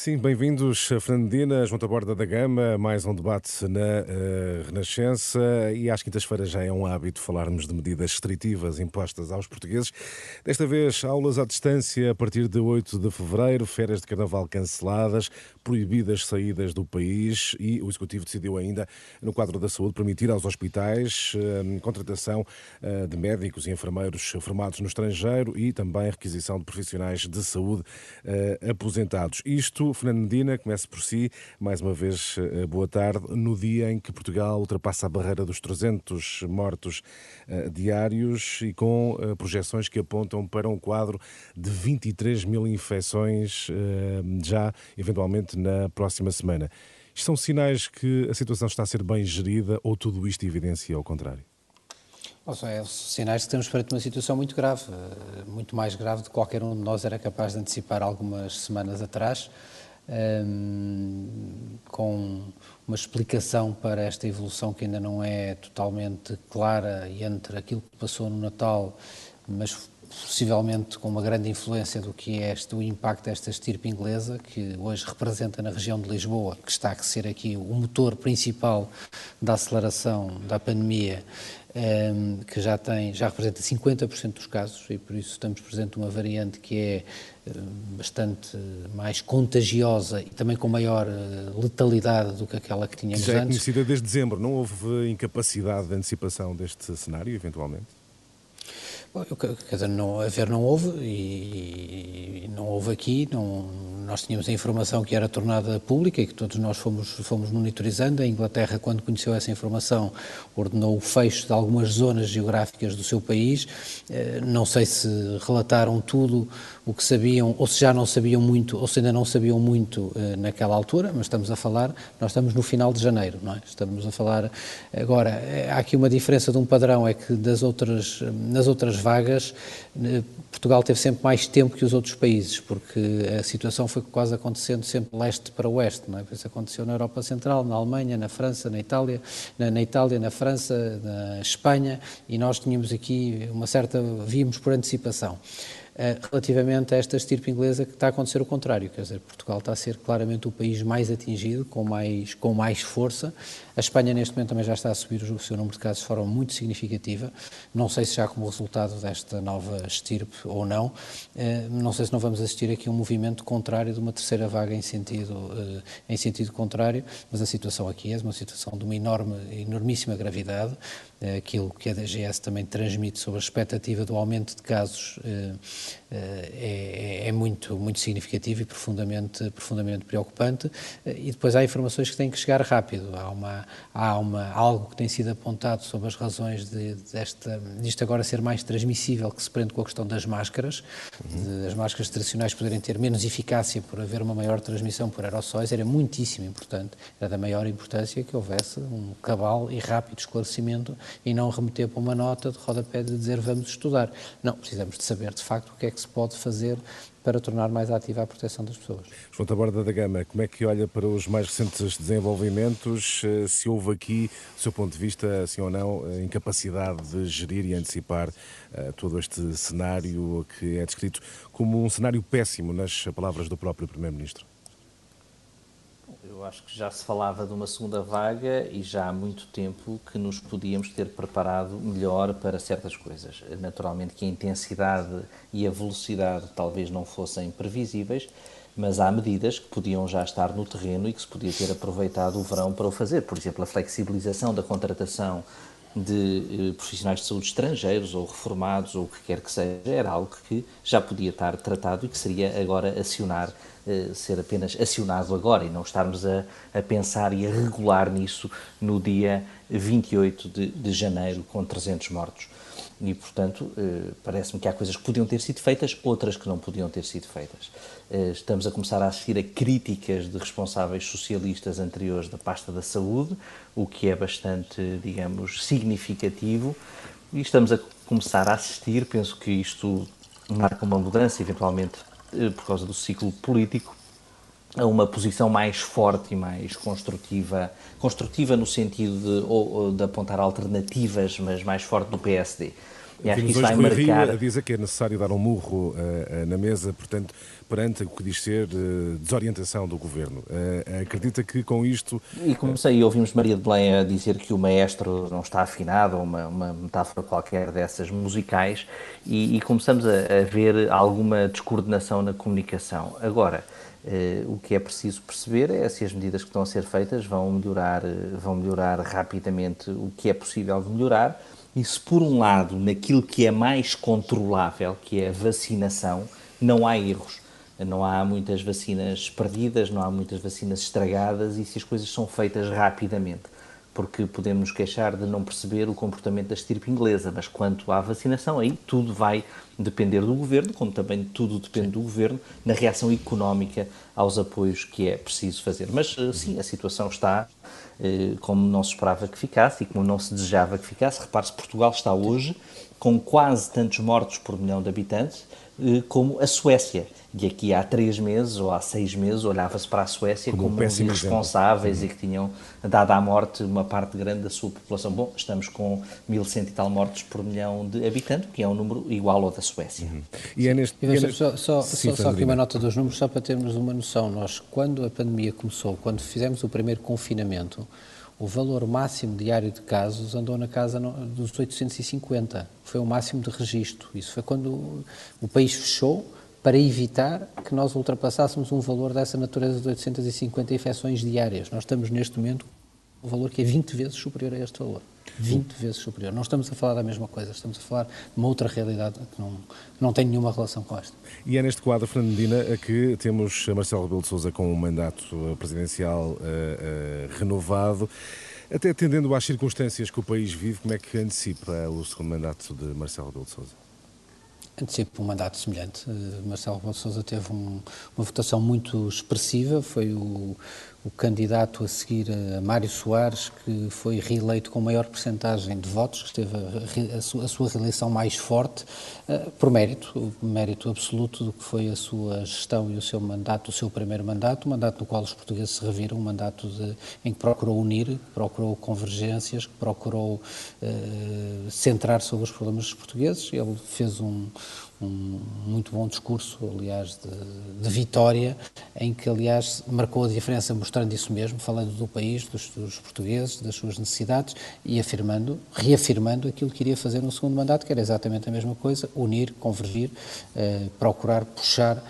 Sim, bem-vindos, Fernandina, junto à borda da gama, mais um debate na uh, Renascença e às quintas-feiras já é um hábito falarmos de medidas restritivas impostas aos portugueses. Desta vez, aulas à distância a partir de 8 de fevereiro, férias de carnaval canceladas, proibidas saídas do país e o Executivo decidiu ainda, no quadro da saúde, permitir aos hospitais uh, contratação uh, de médicos e enfermeiros formados no estrangeiro e também requisição de profissionais de saúde aposentados. Isto Fernando Medina, comece por si. Mais uma vez, eh, boa tarde. No dia em que Portugal ultrapassa a barreira dos 300 mortos uh, diários e com uh, projeções que apontam para um quadro de 23 mil infecções uh, já, eventualmente, na próxima semana. Isto são sinais que a situação está a ser bem gerida ou tudo isto evidencia ao contrário? é sinais que estamos perante uma situação muito grave, muito mais grave do que qualquer um de nós era capaz de antecipar algumas semanas atrás um, com uma explicação para esta evolução que ainda não é totalmente clara entre aquilo que passou no Natal, mas possivelmente com uma grande influência do que é este, o impacto desta estirpe inglesa, que hoje representa na região de Lisboa, que está a ser aqui o motor principal da aceleração da pandemia Ehm, que já tem, já representa 50% dos casos e por isso estamos presente uma variante que é eh, bastante mais contagiosa e também com maior eh, letalidade do que aquela que tínhamos já antes. Já é conhecida desde dezembro, não houve incapacidade de antecipação deste cenário, eventualmente? Bom, quer dizer, não, haver não houve e, e, não houve aqui, não, nós tínhamos a informação que era tornada pública e que todos nós fomos, fomos monitorizando. A Inglaterra, quando conheceu essa informação, ordenou o fecho de algumas zonas geográficas do seu país. Eh, não sei se relataram tudo o que sabiam, ou se já não sabiam muito, ou se ainda não sabiam muito eh, naquela altura, mas estamos a falar, nós estamos no final de janeiro, não é? Estamos a falar, agora, eh, há aqui uma diferença de um padrão, é que das outras, nas outras vagas, eh, Portugal teve sempre mais tempo que os outros países, porque a situação foi quase acontecendo sempre leste para oeste, não é? Isso aconteceu na Europa Central, na Alemanha, na França, na Itália, na, na, Itália, na França, na Espanha, e nós tínhamos aqui uma certa, víamos por antecipação. Eh, relativamente a esta estirpe inglesa que está a acontecer o contrário, quer dizer, Portugal está a ser claramente o país mais atingido, com mais, com mais força. A Espanha neste momento também já está a subir o seu número de casos de forma muito significativa, não sei se já como resultado desta nova estirpe ou não, eh, não sei se não vamos assistir aqui a um movimento contrário de uma terceira vaga em sentido, eh, em sentido contrário, mas a situação aqui é uma situação de uma enorme, enormíssima gravidade, aquilo que a DGS também transmite sobre a expectativa do aumento de casos é, é, muito, muito significativo e profundamente, profundamente preocupante. E depois há informações que têm que chegar rápido. Há, uma, há uma, algo que tem sido apontado sobre as razões de, desta, disto agora ser mais transmissível, que se prende com a questão das máscaras, uhum. de, as máscaras tradicionais poderem ter menos eficácia por haver uma maior transmissão por aerossóis. Era muitíssimo importante, era da maior importância que houvesse um cabal e rápido esclarecimento e não remeter para uma nota de rodapé de dizer vamos estudar. Não, precisamos de saber de facto o que é que que se pode fazer para tornar mais ativa a proteção das pessoas. João Taborda da Gama, como é que olha para os mais recentes desenvolvimentos? Eh, se houve aqui, do seu ponto de vista, sim ou não, incapacidade de gerir e antecipar uh, todo este cenário que é descrito como um cenário péssimo, nas palavras do próprio Primeiro-Ministro? Eu acho que já se falava de uma segunda vaga e já há muito tempo que nos podíamos ter preparado melhor para certas coisas. Naturalmente que a intensidade e a velocidade talvez não fossem previsíveis, mas há medidas que podiam já estar no terreno e que se podia ter aproveitado o verão para o fazer. Por exemplo, a flexibilização da contratação de eh, profissionais de saúde estrangeiros ou reformados ou o que quer que seja, era algo que já podia estar tratado e que seria agora acionar, ser apenas acionado agora e não estarmos a, a pensar e a regular nisso no dia 28 de, de janeiro com 300 mortos. E, portanto, eh, parece-me que há coisas que podiam ter sido feitas, outras que não podiam ter sido feitas. Eh, estamos a começar a assistir a críticas de responsáveis socialistas anteriores da pasta da saúde, o que é bastante, digamos, significativo. E estamos a começar a assistir, penso que isto marca uma mudança, eventualmente eh, por causa do ciclo político, a uma posição mais forte e mais construtiva, construtiva no sentido de, de apontar alternativas, mas mais forte do PSD. E acho que isso vai marcar... Rio diz que é necessário dar um murro uh, na mesa, portanto, perante o que diz ser uh, desorientação do Governo. Uh, acredita que com isto... E comecei, ouvimos Maria de Belém a dizer que o maestro não está afinado, uma, uma metáfora qualquer dessas musicais, e, e começamos a, a ver alguma descoordenação na comunicação. Agora, Uh, o que é preciso perceber é se as medidas que estão a ser feitas vão melhorar, vão melhorar rapidamente o que é possível de melhorar e se por um lado naquilo que é mais controlável, que é a vacinação, não há erros. Não há muitas vacinas perdidas, não há muitas vacinas estragadas e se as coisas são feitas rapidamente porque podemos nos queixar de não perceber o comportamento da estirpe inglesa, mas quanto à vacinação, aí tudo vai depender do governo, como também tudo depende do governo na reação económica aos apoios que é preciso fazer. Mas eh, sim, a situação está eh, como não se esperava que ficasse e como não se desejava que ficasse. Repare-se, Portugal está hoje com quase tantos mortos por milhão de habitantes como a Suécia. E aqui há três meses ou há seis meses olhava-se para a Suécia como, como uns irresponsáveis e que tinham dado à morte uma parte grande da sua população. Bom, estamos com 1.100 e tal mortos por milhão de habitantes, que é um número igual ao da Suécia. Uhum. E é neste... E é só, só, Sim, só, só aqui uma nota dos números, só para termos uma noção. Nós, quando a pandemia começou, quando fizemos o primeiro confinamento, o valor máximo diário de casos andou na casa dos 850. Foi o máximo de registro. Isso foi quando o país fechou para evitar que nós ultrapassássemos um valor dessa natureza de 850 infecções diárias. Nós estamos neste momento com um valor que é 20 vezes superior a este valor. 20 vezes superior. Não estamos a falar da mesma coisa, estamos a falar de uma outra realidade que não, não tem nenhuma relação com esta. E é neste quadro, Fernandina, que temos Marcelo Rebelo de Sousa com um mandato presidencial uh, uh, renovado. Até atendendo às circunstâncias que o país vive, como é que antecipa o segundo mandato de Marcelo Rebelo de Sousa? Antecipo um mandato semelhante. Marcelo Rebelo de Sousa teve um, uma votação muito expressiva, foi o, o candidato a seguir a Mário Soares, que foi reeleito com maior percentagem de votos, que teve a, a, sua, reeleição mais forte, uh, por mérito, mérito absoluto do que foi a sua gestão e o seu mandato, o seu primeiro mandato, um mandato no qual os portugueses se reviram, um mandato de, em que procurou unir, procurou convergências, procurou uh, centrar sobre os problemas dos portugueses. Ele fez um um muito bom discurso, aliás, de, de, vitória, em que, aliás, marcou a diferença mostrando isso mesmo, falando do país, dos, dos, portugueses, das suas necessidades e afirmando, reafirmando aquilo que iria fazer no segundo mandato, que era exatamente a mesma coisa, unir, convergir, eh, procurar puxar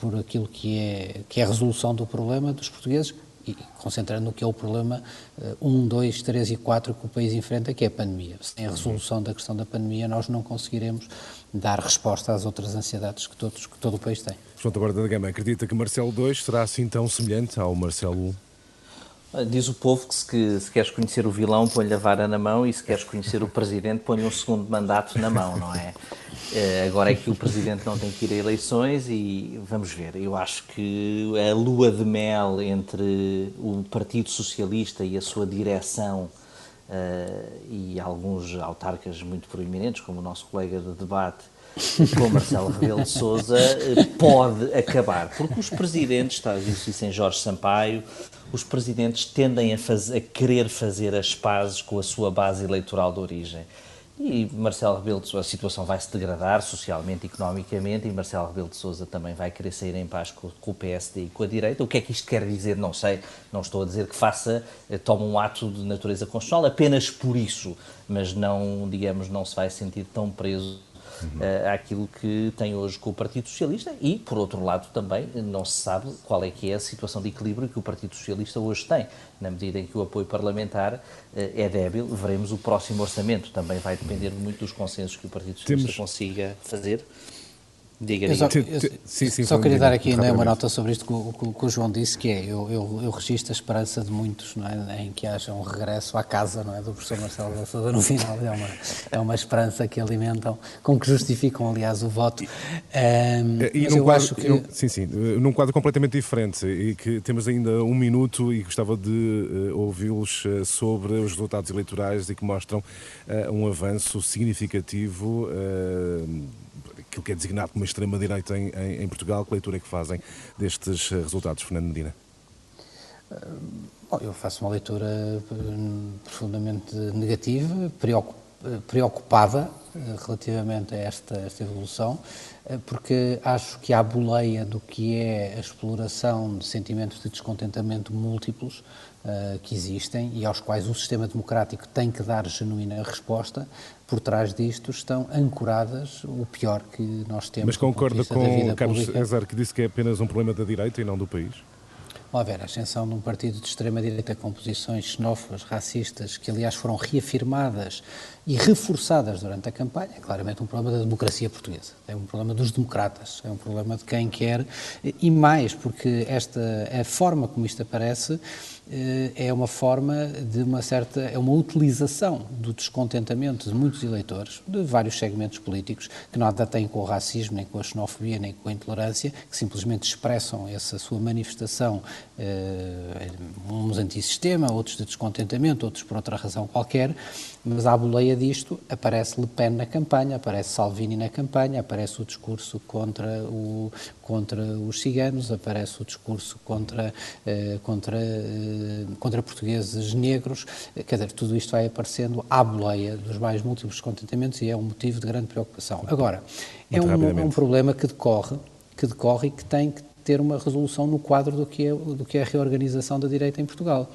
por aquilo que é, que é a resolução do problema dos portugueses, e concentrando no que é o problema 1, 2, 3 e 4 que o país enfrenta, que é a pandemia. Sem a resolução da questão da pandemia, nós não conseguiremos dar resposta às outras ansiedades que, todos, que todo o país tem. João Taborda da Gama acredita que Marcelo 2 será assim tão semelhante ao Marcelo 1? Diz o povo que se, se, queres conhecer o vilão, põe-lhe a vara na mão e se queres conhecer o presidente, põe-lhe um segundo mandato na mão, não é? Eh, agora é que o presidente não tem que ir a eleições e vamos ver. Eu acho que a lua de mel entre o Partido Socialista e a sua direção uh, e alguns autarcas muito proeminentes, como o nosso colega de debate, com Marcelo Rebelo de Sousa, eh, pode acabar. Porque os presidentes, está a isso em Jorge Sampaio, os presidentes tendem a, faz, a querer fazer as pazes com a sua base eleitoral de origem. E Marcelo Rebelo de Sousa, a situação vai se degradar socialmente, economicamente, e Marcelo Rebelo de Sousa também vai querer sair em paz com, com, o PSD e com a direita. O que é que isto quer dizer? Não sei. Não estou a dizer que faça, eh, tome um ato de natureza constitucional apenas por isso, mas não, digamos, não se vai sentir tão preso uhum. àquilo que tem hoje com o Partido Socialista e, por outro lado, também não se sabe qual é que é a situação de equilíbrio que o Partido Socialista hoje tem. Na medida em que o apoio parlamentar eh, é débil, veremos o próximo orçamento. Também vai depender muito dos consensos que o Partido Socialista Temos... consiga fazer. Diga, diga. Eu só, eu, sim, sim, só queria dar aqui né, uma nota sobre isto que, que, que, o João disse, que é, eu, eu, eu registro a esperança de muitos não é, em que haja um regresso à casa não é, do professor Marcelo da Sousa no final. É uma, é uma esperança que alimentam, com que justificam, aliás, o voto. Um, e num quadro, que... eu, sim, sim, num quadro completamente diferente e que temos ainda um minuto e gostava de uh, ouvi-los uh, sobre os resultados eleitorais e que mostram uh, um avanço significativo aquilo que é designado como extrema-direita em, em, em, Portugal. Que leitura é que fazem destes eh, resultados, Fernando Medina? Bom, eu faço uma leitura eh, profundamente negativa, preocupada relativamente a esta, esta evolução, porque acho que há boleia do que é a exploração de sentimentos de descontentamento múltiplos uh, que existem e aos quais o sistema democrático tem que dar genuína resposta, por trás disto estão ancoradas o pior que nós temos. Mas concorda com Carlos César que disse que é apenas um problema da direita e não do país? Haver a ascensão de um partido de extrema-direita com posições xenófobas, racistas, que aliás foram reafirmadas e reforçadas durante a campanha, é claramente um problema da democracia portuguesa. É um problema dos democratas, é um problema de quem quer, e mais, porque esta, a forma como isto aparece eh, é uma forma de uma certa, é uma utilização do descontentamento de muitos eleitores, de vários segmentos políticos, que nada têm com o racismo, nem com a xenofobia, nem com a intolerância, que simplesmente expressam essa sua manifestação, eh, uns antissistema, outros de descontentamento, outros por outra razão qualquer, mas à boleia disto aparece Le Pen na campanha, aparece Salvini na campanha, aparece o discurso contra, o, contra os ciganos, aparece o discurso contra, eh, contra, eh, contra portugueses negros. Quer dizer, tudo isto vai aparecendo à boleia dos mais múltiplos descontentamentos e é um motivo de grande preocupação. Agora, é um, um problema que decorre, que decorre e que tem que ter uma resolução no quadro do que é, do que é a reorganização da direita em Portugal.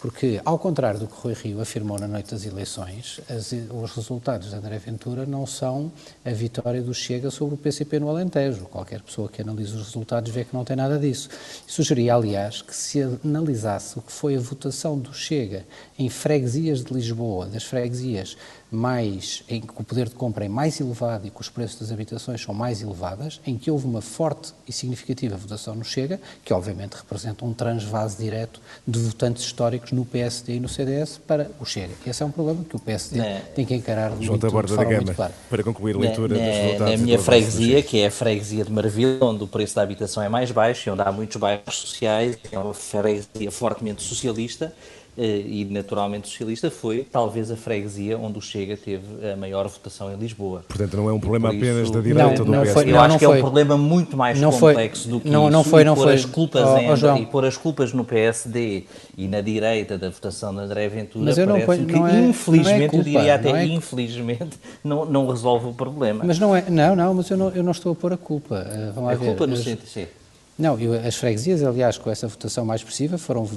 Porque, ao contrário do que Rui Rio afirmou na noite das eleições, as, os resultados de André Ventura não são a vitória do Chega sobre o PCP no Alentejo. Qualquer pessoa que analise os resultados vê que não tem nada disso. Sugeria, aliás, que se analisasse o que foi a votação do Chega em freguesias de Lisboa, das freguesias mais, em que o poder de compra é mais elevado e que os preços das habitações são mais elevadas, em que houve uma forte e significativa votação no Chega, que obviamente representa um transvase direto de votantes históricos no PSD e no CDS para o Chega. Esse é um problema que o PSD é. tem que encarar de, muito, de forma muito clara. Para concluir a leitura na, dos resultados... Na minha freguesia, que é a freguesia de Marvila, onde o preço da habitação é mais baixo e onde há muitos bairros sociais, é uma freguesia fortemente socialista, e naturalmente socialista, foi talvez a freguesia onde o Chega teve a maior votação em Lisboa. Portanto, não é um problema apenas da direita não, do PSD. Eu não, acho não que foi. é um problema muito mais não complexo foi, do que não, isso. Não foi, não e pôr foi. As culpas oh, em, oh, e pôr as culpas no PSD e na direita da votação de André Ventura Mas eu não ponho, que, não é, infelizmente, não é culpa, eu diria até não é, infelizmente, não, não resolve o problema. Mas não é, não, não, mas eu não, eu não estou a pôr a culpa. Uh, vamos a ver. culpa no sentido, sim. Não, eu, as freguesias, aliás, com essa votação mais expressiva, foram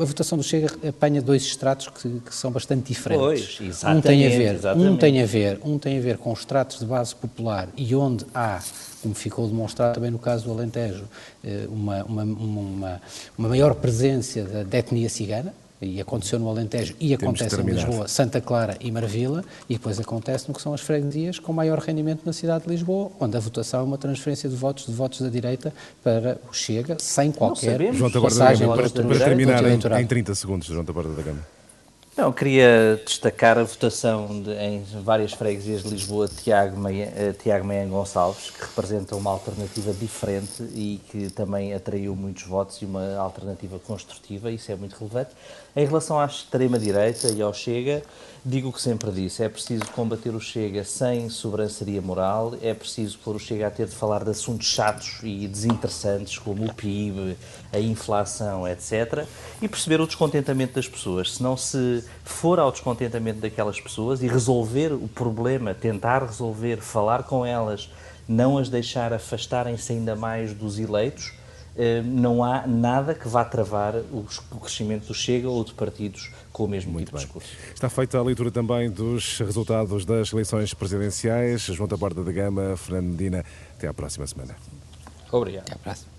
a votação do Chega apanha dois estratos que, que são bastante diferentes. Pois, um tem a ver, um tem a ver, um tem a ver com estratos de base popular e onde há, como ficou demonstrado também no caso do Alentejo, eh, uma, uma, uma, uma maior presença da, da etnia cigana, e aconteceu no Alentejo e acontece em Lisboa, Santa Clara e Marvila, e depois acontece no que são as freguesias com maior rendimento na cidade de Lisboa, onde a votação é uma transferência de votos de votos da direita para o Chega, sem qualquer João passagem para, para terminar em, em 30 segundos, João Taborda da Gama. Não, queria destacar a votação de, em várias freguesias de Lisboa de Tiago Meia, uh, Tiago Gonçalves, que representa uma alternativa diferente e que também atraiu muitos votos e uma alternativa construtiva, isso é muito relevante. Em relação à extrema-direita e ao Chega, digo o que sempre disse: é preciso combater o Chega sem sobranceria moral, é preciso pôr o Chega a ter de falar de assuntos chatos e desinteressantes, como o PIB, a inflação, etc., e perceber o descontentamento das pessoas. Se não se for ao descontentamento daquelas pessoas e resolver o problema, tentar resolver, falar com elas, não as deixar afastarem-se ainda mais dos eleitos não há nada que vá travar o crescimento do Chega ou de partidos com o mesmo Muito tipo de discurso. Está feita a leitura também dos resultados das eleições presidenciais. João Taborda da Gama, Fernando Medina, até à próxima semana. Obrigado. Até à próxima.